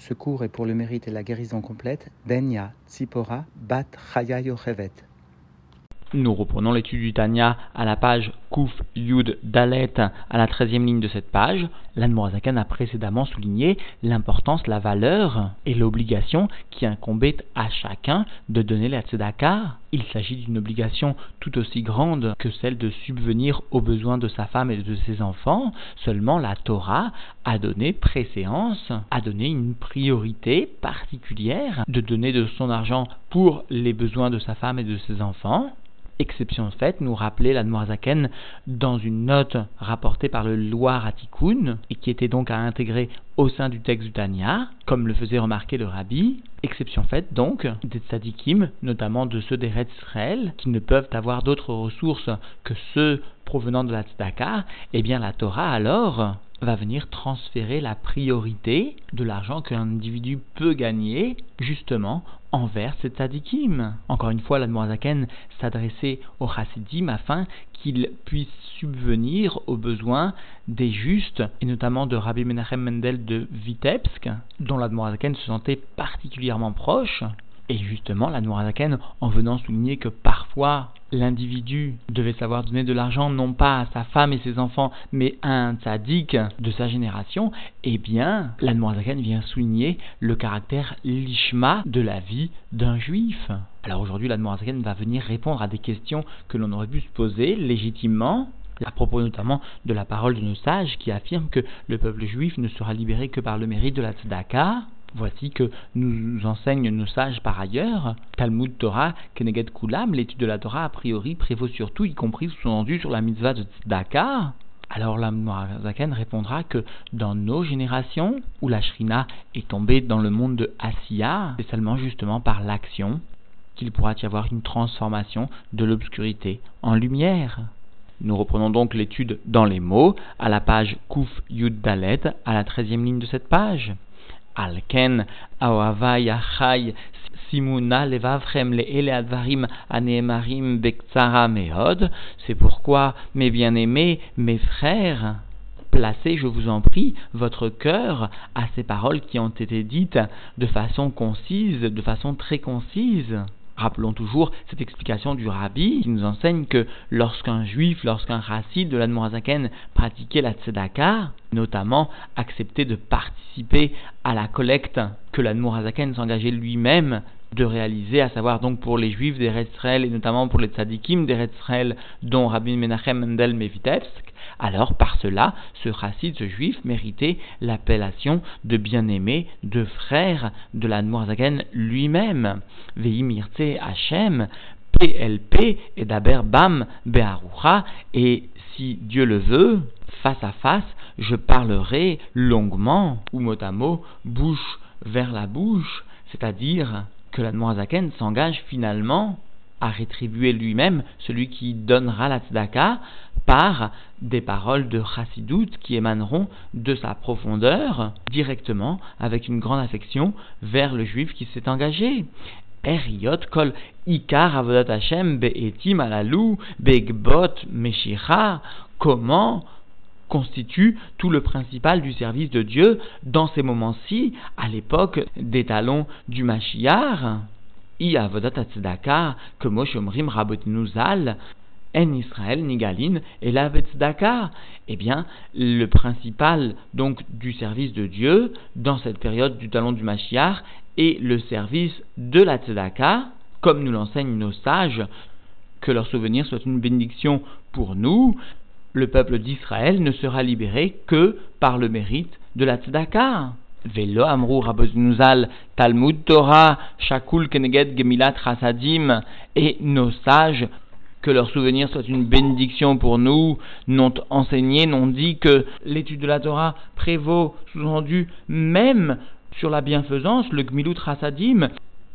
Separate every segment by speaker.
Speaker 1: Ce cours est pour le mérite et la guérison complète d'Enya Tzipora Bat Chaya Yochevet.
Speaker 2: Nous reprenons l'étude du Tanya à la page Kuf Yud Dalet à la treizième ligne de cette page. L'Anmorazakan a précédemment souligné l'importance, la valeur et l'obligation qui incombait à chacun de donner la tzedaka. Il s'agit d'une obligation tout aussi grande que celle de subvenir aux besoins de sa femme et de ses enfants. Seulement la Torah a donné préséance, a donné une priorité particulière de donner de son argent pour les besoins de sa femme et de ses enfants exception faite, nous rappelait la Zaken dans une note rapportée par le Loir Atikoun et qui était donc à intégrer au sein du texte du Tanya, comme le faisait remarquer le Rabbi. Exception faite donc des tzadikim, notamment de ceux des Israël, qui ne peuvent avoir d'autres ressources que ceux provenant de la tzedaka, eh bien la Torah alors va venir transférer la priorité de l'argent qu'un individu peut gagner justement envers ces tzadikim. Encore une fois, la Zaken s'adressait aux chassidim afin qu'ils puissent subvenir aux besoins des justes, et notamment de Rabbi Menachem Mendel de Vitebsk, dont la Zaken se sentait particulièrement proche. Et justement, la Noirzaken, en venant souligner que parfois l'individu devait savoir donner de l'argent non pas à sa femme et ses enfants, mais à un tzaddik de sa génération, eh bien, la Noirzaken vient souligner le caractère lishma de la vie d'un juif. Alors aujourd'hui, la Noirzaken va venir répondre à des questions que l'on aurait pu se poser légitimement à propos notamment de la parole de nos sages qui affirment que le peuple juif ne sera libéré que par le mérite de la tzedaka. Voici que nous enseignent nos sages par ailleurs. Talmud Torah, Keneged Kulam, l'étude de la Torah a priori prévaut surtout, y compris sous-entendu sur la mitzvah de Tzedaka. Alors la Zaken répondra que dans nos générations, où la Shrina est tombée dans le monde de Asiya, c'est seulement justement par l'action qu'il pourra y avoir une transformation de l'obscurité en lumière. Nous reprenons donc l'étude dans les mots à la page Kuf Yud Dalet, à la treizième ligne de cette page. Alken simuna advarim meod. C'est pourquoi, mes bien-aimés, mes frères, placez, je vous en prie, votre cœur à ces paroles qui ont été dites de façon concise, de façon très concise. Rappelons toujours cette explication du rabbi qui nous enseigne que lorsqu'un juif, lorsqu'un chassid de l'Admorazaken pratiquait la tzedaka, notamment acceptait de participer à la collecte que l'Admorazaken s'engageait lui-même de réaliser, à savoir donc pour les juifs des Israël et notamment pour les tzadikim des Israël dont Rabbi Menachem Mendel Mevitevsk, alors par cela, ce chassid, ce juif, méritait l'appellation de bien-aimé, de frère de la Zaken lui-même. Veimirte Hachem, PLP et d'Aber Bam Beharucha, et si Dieu le veut, face à face, je parlerai longuement, ou mot à mot, bouche vers la bouche, c'est-à-dire que la Zaken s'engage finalement à rétribuer lui-même celui qui donnera la tzedaka par des paroles de chassidout qui émaneront de sa profondeur directement avec une grande affection vers le juif qui s'est engagé. Eriot kol ikar avodat Hashem be'etim begbot meshicha. Comment constitue tout le principal du service de Dieu dans ces moments-ci, à l'époque des talons du Mashiach? Avodat que moshomrim zal, en Israël, Nigalin, et la. Eh bien, le principal donc du service de Dieu dans cette période du talon du Mashiach est le service de la tzedaka, comme nous l'enseignent nos sages, que leur souvenir soit une bénédiction pour nous. Le peuple d'Israël ne sera libéré que par le mérite de la tzedaka. Velo Amrou Raboznuzal Talmud Torah Shakul Keneged Gemilat et nos sages que leur souvenir soit une bénédiction pour nous, n'ont enseigné, n'ont dit que l'étude de la Torah prévaut, sous-entendu, même sur la bienfaisance, le Gmilut Chasadim,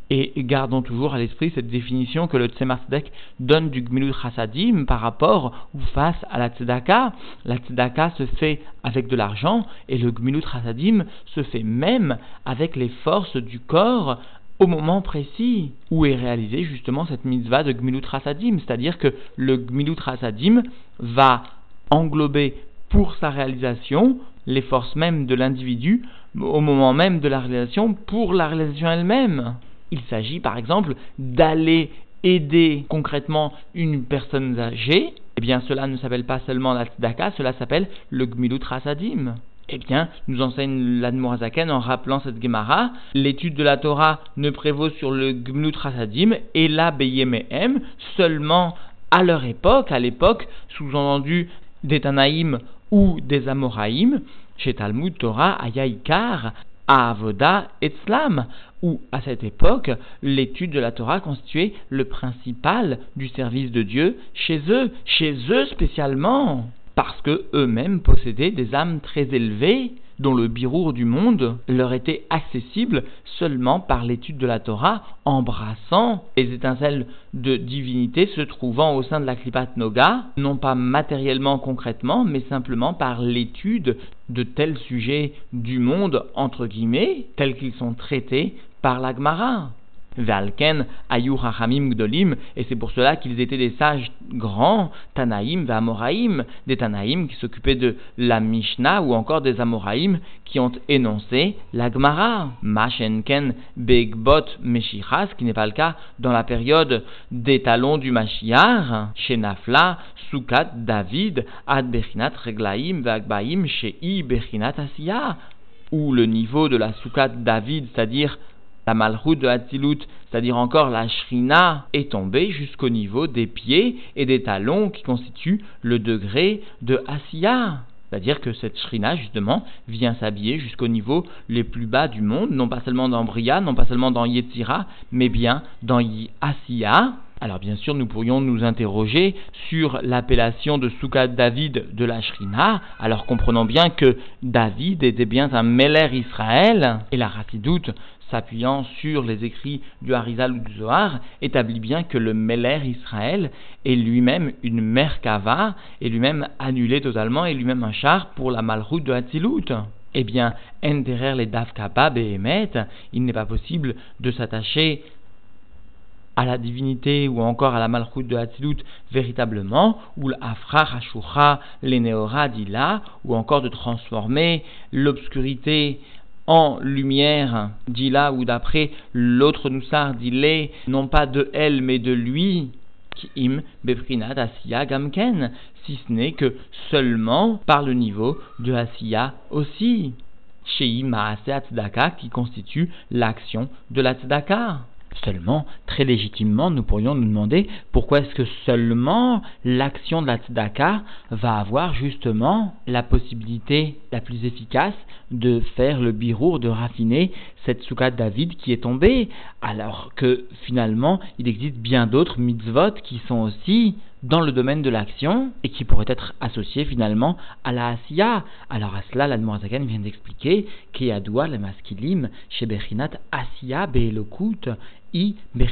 Speaker 2: et gardons toujours à l'esprit cette définition que le Tzemar donne du Gmilut Chassadim par rapport ou face à la Tzedaka. La Tzedaka se fait avec de l'argent et le Gmilut Chassadim se fait même avec les forces du corps au moment précis où est réalisée justement cette mitzvah de Gmilut Chassadim. C'est-à-dire que le Gmilut Chassadim va englober pour sa réalisation les forces mêmes de l'individu au moment même de la réalisation pour la réalisation elle-même. Il s'agit par exemple d'aller aider concrètement une personne âgée, eh bien cela ne s'appelle pas seulement la tzedaka, cela s'appelle le gmilut rasadim. Eh bien, nous enseigne l'Admorazaken en rappelant cette Gemara, l'étude de la Torah ne prévaut sur le gmilut rasadim et la beyemehem seulement à leur époque, à l'époque sous-entendu des Tanaïm ou des Amoraïm, chez Talmud Torah Ayaïkar, Avoda et Tzlam, où à cette époque, l'étude de la Torah constituait le principal du service de Dieu chez eux, chez eux spécialement, parce que eux-mêmes possédaient des âmes très élevées, dont le birour du monde leur était accessible seulement par l'étude de la Torah, embrassant les étincelles de divinité se trouvant au sein de la Klipat Noga, non pas matériellement concrètement, mais simplement par l'étude de tels sujets du monde, entre guillemets, tels qu'ils sont traités par la Gemara. Valken, Ayur Hachamim Gdolim, et c'est pour cela qu'ils étaient des sages grands, Tanaïm, Amoraïm, des Tanaïm qui s'occupaient de la Mishnah ou encore des Amoraïm qui ont énoncé la Gemara. Mashenken Begbot Meshichas, qui n'est pas le cas dans la période des talons du Mashiach, chez Nafla, Sukat, David, Ad Bechinat Reglaim, Vagbaim, Shei Bechinat Asiya, où le niveau de la Sukat David, c'est-à-dire la malroute de Hatzilut, c'est-à-dire encore la shrina, est tombée jusqu'au niveau des pieds et des talons qui constituent le degré de Asiya. C'est-à-dire que cette shrina, justement, vient s'habiller jusqu'au niveau les plus bas du monde, non pas seulement dans Bria, non pas seulement dans Yetzira, mais bien dans Asiya. Alors bien sûr, nous pourrions nous interroger sur l'appellation de Soukat David de la Shrina, alors comprenons bien que David était bien un Meller Israël, et la Racidoute s'appuyant sur les écrits du Harizal ou du Zohar, établit bien que le Meller Israël est lui-même une Merkava, et lui-même annulé totalement, et lui-même un char pour la malroute de Hatzilut. Eh bien, derrière les Davkaba Behemet, il n'est pas possible de s'attacher à la divinité ou encore à la malroute de Hatzilut véritablement, ou l'Afra Hashura, l'Eneora Dila, ou encore de transformer l'obscurité en lumière, dit là ou d'après l'autre Noussar dit les, non pas de elle mais de lui, im beprinat asiya gamken, si ce n'est que seulement par le niveau de asiya aussi. Shei maase qui constitue l'action de la. Seulement, très légitimement, nous pourrions nous demander pourquoi est-ce que seulement l'action de la tzedaka va avoir justement la possibilité la plus efficace de faire le birour, de raffiner cette souka David qui est tombée, alors que finalement il existe bien d'autres mitzvot qui sont aussi dans le domaine de l'action et qui pourraient être associés finalement à la Asiya. Alors à cela, l'Admorazakan vient d'expliquer qu'Yadoua le maskilim chez Bechinat Asiya Be'elokut i le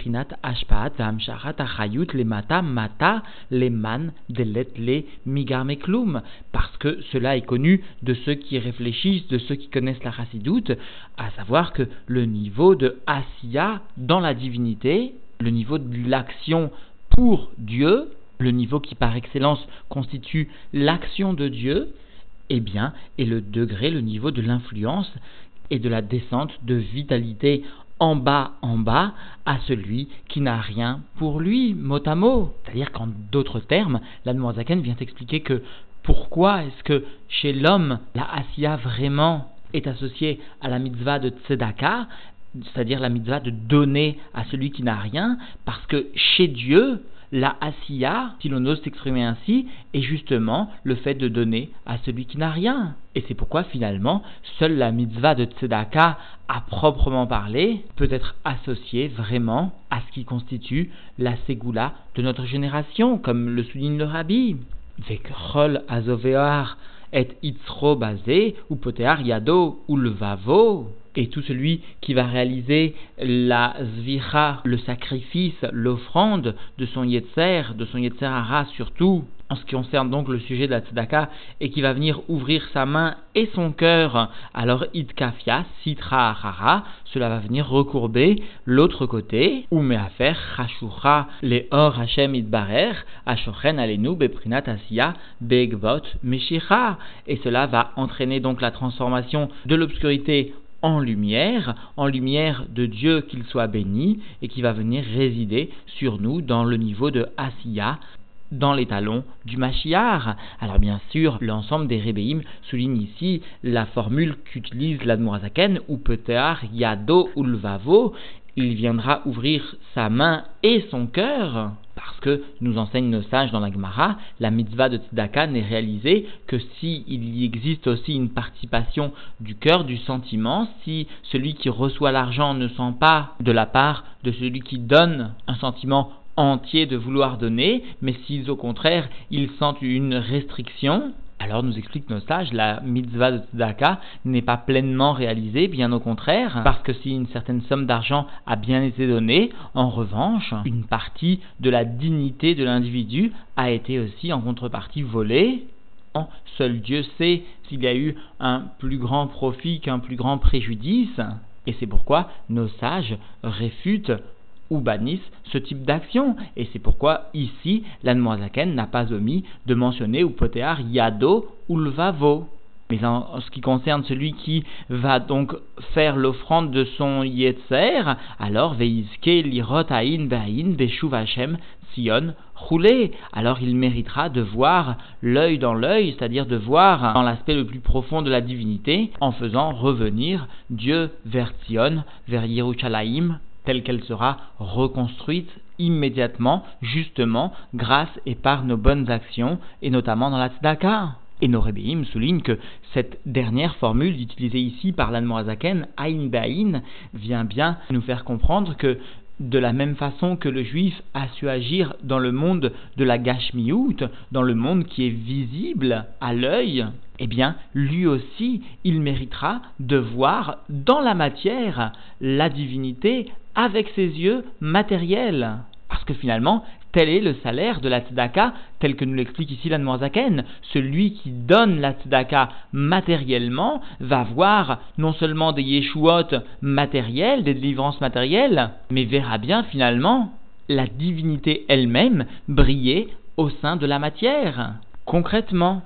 Speaker 2: Mata Mata le Man Delet le parce que cela est connu de ceux qui réfléchissent, de ceux qui connaissent la Chassidoute, à savoir que le niveau de Asiya dans la divinité, le niveau de l'action pour Dieu, le niveau qui par excellence constitue l'action de Dieu, eh bien, est le degré, le niveau de l'influence et de la descente de vitalité en bas, en bas, à celui qui n'a rien pour lui, mot à mot. C'est-à-dire qu'en d'autres termes, la Zaken vient expliquer que pourquoi est-ce que chez l'homme, la Asiya vraiment est associée à la mitzvah de Tzedaka, c'est-à-dire la mitzvah de donner à celui qui n'a rien, parce que chez Dieu, la asiya, si l'on ose s'exprimer ainsi, est justement le fait de donner à celui qui n'a rien. Et c'est pourquoi finalement, seule la mitzvah de tzedaka, à proprement parler, peut être associée vraiment à ce qui constitue la ségoula de notre génération, comme le souligne le rabbi. Vekrol azovear et itzro basé, ou potear yado, ou le vavo et tout celui qui va réaliser la zvira, le sacrifice, l'offrande de son yetzer, de son yetzer hara surtout, en ce qui concerne donc le sujet de la tzedaka, et qui va venir ouvrir sa main et son cœur, alors itkafia, sitra rara, cela va venir recourber l'autre côté, ou faire chashura, les or Hashem idbarer, ashochen alenu beprinat asiya, begvot meshicha, et cela va entraîner donc la transformation de l'obscurité en lumière, en lumière de Dieu qu'il soit béni, et qui va venir résider sur nous dans le niveau de Asiya, dans les talons du Mashiach. Alors bien sûr, l'ensemble des Rébéim souligne ici la formule qu'utilise l'Admorazaken, ou Petear Yado Ulvavo, il viendra ouvrir sa main et son cœur, parce que nous enseignent nos sages dans la Gemara, la mitzvah de Tzedaka n'est réalisée que s'il y existe aussi une participation du cœur, du sentiment, si celui qui reçoit l'argent ne sent pas de la part de celui qui donne un sentiment entier de vouloir donner, mais si au contraire ils sentent une restriction, alors nous explique nos sages, la mitzvah de tzedaka n'est pas pleinement réalisée, bien au contraire, parce que si une certaine somme d'argent a bien été donnée, en revanche, une partie de la dignité de l'individu a été aussi en contrepartie volée. Seul Dieu sait s'il y a eu un plus grand profit qu'un plus grand préjudice. Et c'est pourquoi nos sages réfutent ou bannissent ce type d'action. Et c'est pourquoi ici, l'Anmoazaken n'a pas omis de mentionner ou potéar yado ou lvavo. Mais en, ce qui concerne celui qui va donc faire l'offrande de son yetzer, alors veizke lirot aïn ve'aïn ve'shuv Hashem sion roulé. Alors il méritera de voir l'œil dans l'œil, c'est-à-dire de voir dans l'aspect le plus profond de la divinité, en faisant revenir Dieu vers Sion, vers Yerushalayim, telle qu'elle sera reconstruite immédiatement, justement, grâce et par nos bonnes actions, et notamment dans la tzedaka. Et nos rébéim soulignent que cette dernière formule utilisée ici par l'Anmoazaken, Aïn Be'aïn, vient bien nous faire comprendre que de la même façon que le juif a su agir dans le monde de la gashmiout, dans le monde qui est visible à l'œil, eh bien, lui aussi, il méritera de voir dans la matière la divinité avec ses yeux matériels. Parce que finalement, tel est le salaire de la tzedaka, tel que nous l'explique ici l'Anmoazaken. Celui qui donne la tzedaka matériellement va voir non seulement des yeshuot matériels, des délivrances matérielles, mais verra bien finalement la divinité elle-même briller au sein de la matière, concrètement.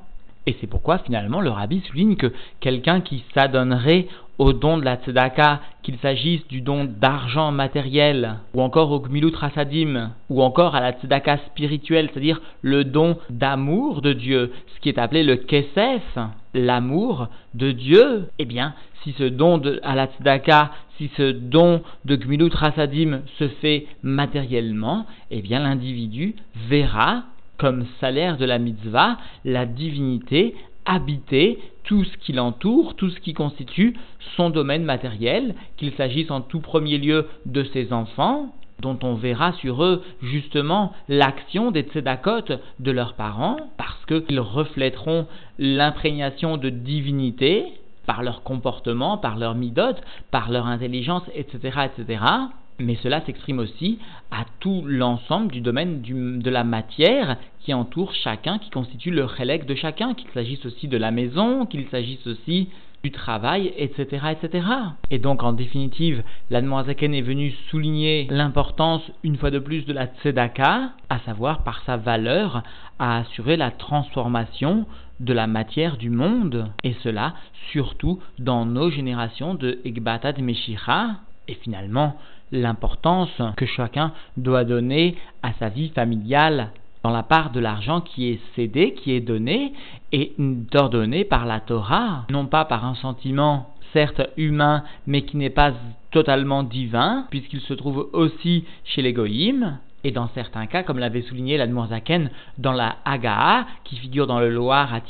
Speaker 2: Et c'est pourquoi finalement le rabbi souligne que quelqu'un qui s'adonnerait au don de la tzedaka, qu'il s'agisse du don d'argent matériel, ou encore au gmilut rasadim, ou encore à la tzedaka spirituelle, c'est-à-dire le don d'amour de Dieu, ce qui est appelé le kesef, l'amour de Dieu, eh bien, si ce don de, à la tzedaka, si ce don de gmilut rasadim se fait matériellement, eh bien, l'individu verra comme salaire de la mitzvah la divinité habiter tout ce qui l'entoure, tout ce qui constitue son domaine matériel, qu'il s'agisse en tout premier lieu de ses enfants, dont on verra sur eux justement l'action des tzedakot de leurs parents, parce qu'ils reflèteront l'imprégnation de divinité par leur comportement, par leur midot, par leur intelligence, etc., etc mais cela s'exprime aussi à tout l'ensemble du domaine de la matière qui entoure chacun, qui constitue le relègue de chacun, qu'il s'agisse aussi de la maison, qu'il s'agisse aussi du travail, etc., etc. Et donc, en définitive, l'Admoazaken est venu souligner l'importance, une fois de plus, de la tzedaka, à savoir par sa valeur, à assurer la transformation de la matière du monde, et cela surtout dans nos générations de Ekbata de Meshicha, et finalement, l'importance que chacun doit donner à sa vie familiale dans la part de l'argent qui est cédé, qui est donné et ordonné par la Torah, non pas par un sentiment certes humain mais qui n'est pas totalement divin, puisqu'il se trouve aussi chez les et dans certains cas, comme l'avait souligné l'Admorazaken dans la Hagaa, qui figure dans le Loir à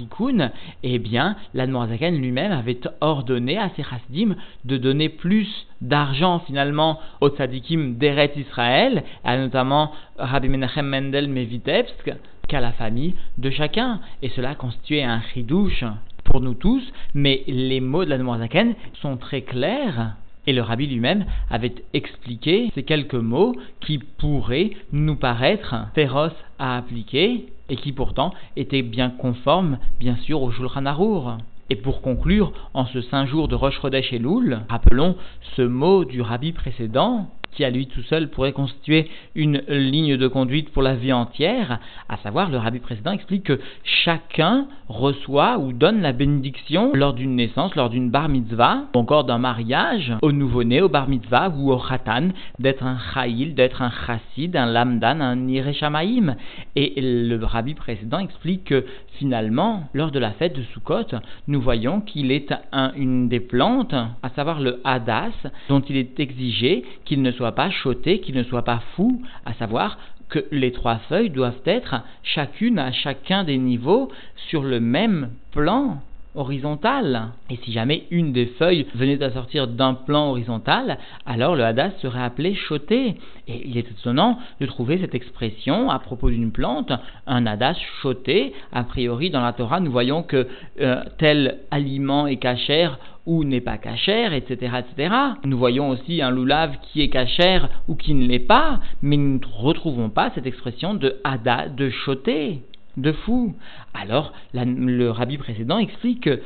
Speaker 2: eh bien, l'Admorazaken lui-même avait ordonné à ses chassidim de donner plus d'argent finalement aux tzadikim d'Eret Israël, à notamment Rabbi Menachem Mendel Mevitebsk, qu'à la famille de chacun. Et cela constituait un chidouche pour nous tous, mais les mots de l'Admorazaken sont très clairs Et le rabbi lui-même avait expliqué ces quelques mots qui pourraient nous paraître féroces à appliquer et qui pourtant étaient bien conformes, bien sûr, au Shulchan Arour. Et pour conclure, en ce saint jour de Rosh Chodesh Elul, rappelons ce mot du rabbi précédent, qui à lui tout seul pourrait constituer une ligne de conduite pour la vie entière, à savoir le rabbi précédent explique que chacun reçoit ou donne la bénédiction lors d'une naissance, lors d'une bar mitzvah, ou encore d'un mariage, au nouveau-né, au bar mitzvah ou au khatan, d'être un chayil, d'être un chassid, un lamdan, un ireshamaim. Et le rabbi précédent explique que finalement, lors de la fête de Sukkot, nous voyons qu'il est une des plantes, à savoir le hadas, dont il est exigé qu'il ne soit pas choté, qu'il ne soit pas fou, à savoir que les trois feuilles doivent être chacune à chacun des niveaux sur le même plan horizontal. Et si jamais une des feuilles venait à sortir d'un plan horizontal, alors le hadas serait appelé choté. Et il est étonnant de trouver cette expression à propos d'une plante, un hadas choté. A priori, dans la Torah, nous voyons que euh, tel aliment est cachère ou n'est pas cachère, etc., etc. Nous voyons aussi un loulav qui est cachère ou qui ne l'est pas, mais nous ne retrouvons pas cette expression de hadas, de choté de fou. Alors, le rabbi précédent explique que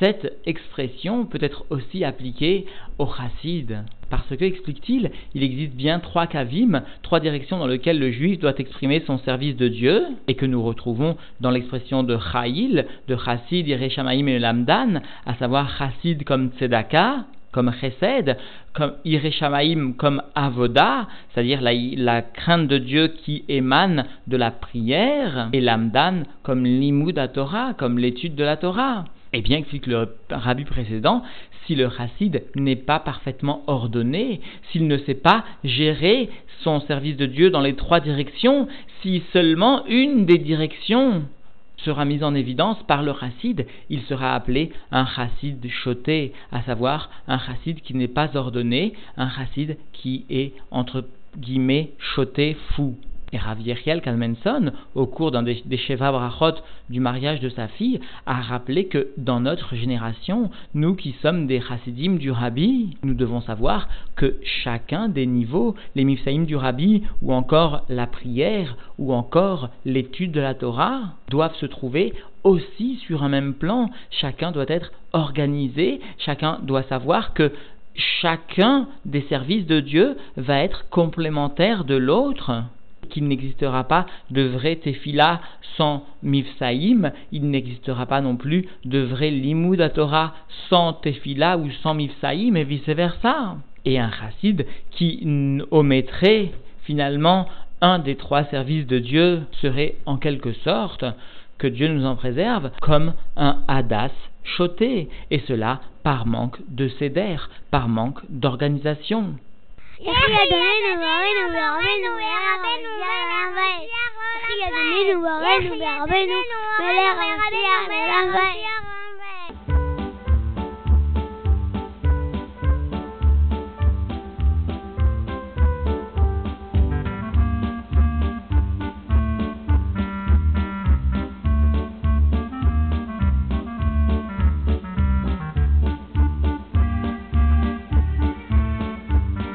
Speaker 2: cette expression peut être aussi appliquée au chassid. Parce que, explique-t-il, il existe bien trois kavim, trois directions dans lesquelles le juif doit exprimer son service de Dieu, et que nous retrouvons dans l'expression de chayil, de chassid, ireshamaim et lamdan, à savoir chassid comme tzedaka, comme chesed, comme ireshamaim, comme avoda, c'est-à-dire la, crainte de Dieu qui émane de la prière, et l'amdan comme l'imoud à Torah, comme l'étude de la Torah. Et bien, explique le rabbi précédent, si le chassid n'est pas parfaitement ordonné, s'il ne sait pas gérer son service de Dieu dans les trois directions, si seulement une des directions sera mise en évidence par le chassid, il sera appelé un chassid choté, à savoir un chassid qui n'est pas ordonné, un chassid qui est entre guillemets choté fou. Et Rav Yechiel Kalmenson, au cours d'un des, des Sheva Brachot du mariage de sa fille, a rappelé que dans notre génération, nous qui sommes des chassidim du Rabbi, nous devons savoir que chacun des niveaux, les mifsaïm du Rabbi, ou encore la prière, ou encore l'étude de la Torah, doivent se trouver aussi sur un même plan. Chacun doit être organisé, chacun doit savoir que chacun des services de Dieu va être complémentaire de l'autre qu'il n'existera pas de vrai tefila sans mifsaïm, il n'existera pas non plus de vrai limud à Torah sans tefila ou sans mifsaïm et vice versa. Et un chassid qui omettrait finalement un des trois services de Dieu serait en quelque sorte, que Dieu nous en préserve, comme un hadas choté, et cela par manque de céder, par manque d'organisation.
Speaker 3: Thank you.